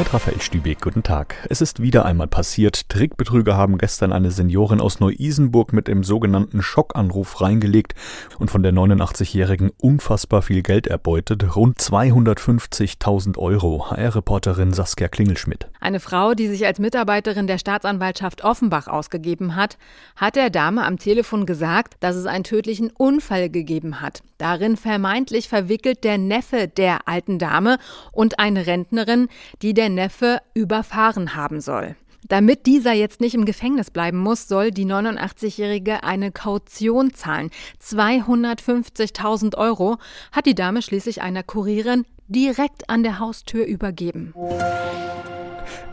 Mit Raphael Stübeck, guten Tag. Es ist wieder einmal passiert. Trickbetrüger haben gestern eine Seniorin aus Neu-Isenburg mit dem sogenannten Schockanruf reingelegt und von der 89-Jährigen unfassbar viel Geld erbeutet. Rund 250.000 Euro. HR-Reporterin Saskia Klingelschmidt. Eine Frau, die sich als Mitarbeiterin der Staatsanwaltschaft Offenbach ausgegeben hat, hat der Dame am Telefon gesagt, dass es einen tödlichen Unfall gegeben hat. Darin vermeintlich verwickelt der Neffe der alten Dame und eine Rentnerin, die der Neffe überfahren haben soll. Damit dieser jetzt nicht im Gefängnis bleiben muss, soll die 89-Jährige eine Kaution zahlen. 250.000 Euro hat die Dame schließlich einer Kurierin direkt an der Haustür übergeben.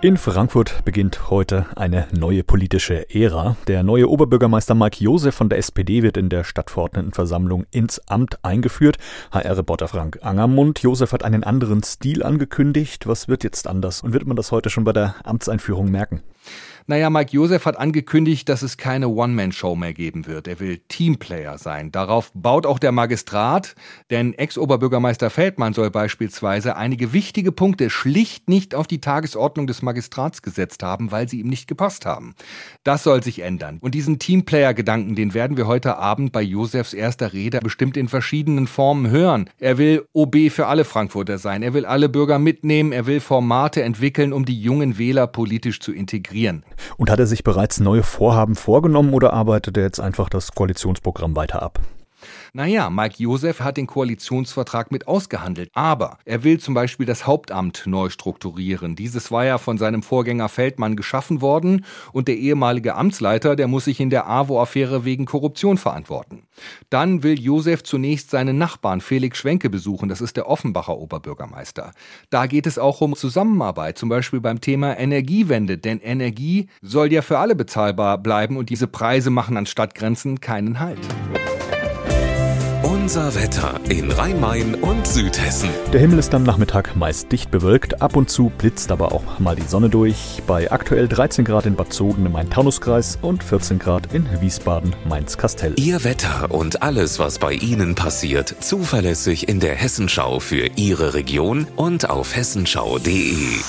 In Frankfurt beginnt heute eine neue politische Ära. Der neue Oberbürgermeister Mike Josef von der SPD wird in der Stadtverordnetenversammlung ins Amt eingeführt. HR-Reporter Frank Angermund. Josef hat einen anderen Stil angekündigt. Was wird jetzt anders? Und wird man das heute schon bei der Amtseinführung merken? Naja, Mike Josef hat angekündigt, dass es keine One-Man-Show mehr geben wird. Er will Teamplayer sein. Darauf baut auch der Magistrat, denn Ex-Oberbürgermeister Feldmann soll beispielsweise einige wichtige Punkte schlicht nicht auf die Tagesordnung des Magistrats gesetzt haben, weil sie ihm nicht gepasst haben. Das soll sich ändern. Und diesen Teamplayer-Gedanken, den werden wir heute Abend bei Josefs erster Rede bestimmt in verschiedenen Formen hören. Er will OB für alle Frankfurter sein. Er will alle Bürger mitnehmen. Er will Formate entwickeln, um die jungen Wähler politisch zu integrieren. Und hat er sich bereits neue Vorhaben vorgenommen oder arbeitet er jetzt einfach das Koalitionsprogramm weiter ab? Naja, Mike Josef hat den Koalitionsvertrag mit ausgehandelt, aber er will zum Beispiel das Hauptamt neu strukturieren. Dieses war ja von seinem Vorgänger Feldmann geschaffen worden und der ehemalige Amtsleiter, der muss sich in der AWO-Affäre wegen Korruption verantworten. Dann will Josef zunächst seinen Nachbarn Felix Schwenke besuchen, das ist der Offenbacher Oberbürgermeister. Da geht es auch um Zusammenarbeit, zum Beispiel beim Thema Energiewende, denn Energie soll ja für alle bezahlbar bleiben und diese Preise machen an Stadtgrenzen keinen Halt. Unser Wetter in Rhein-Main und Südhessen. Der Himmel ist am Nachmittag meist dicht bewölkt, ab und zu blitzt aber auch mal die Sonne durch. Bei aktuell 13 Grad in Bad Soden im Main-Taunus-Kreis und 14 Grad in Wiesbaden, Mainz-Kastell. Ihr Wetter und alles, was bei Ihnen passiert, zuverlässig in der Hessenschau für Ihre Region und auf hessenschau.de.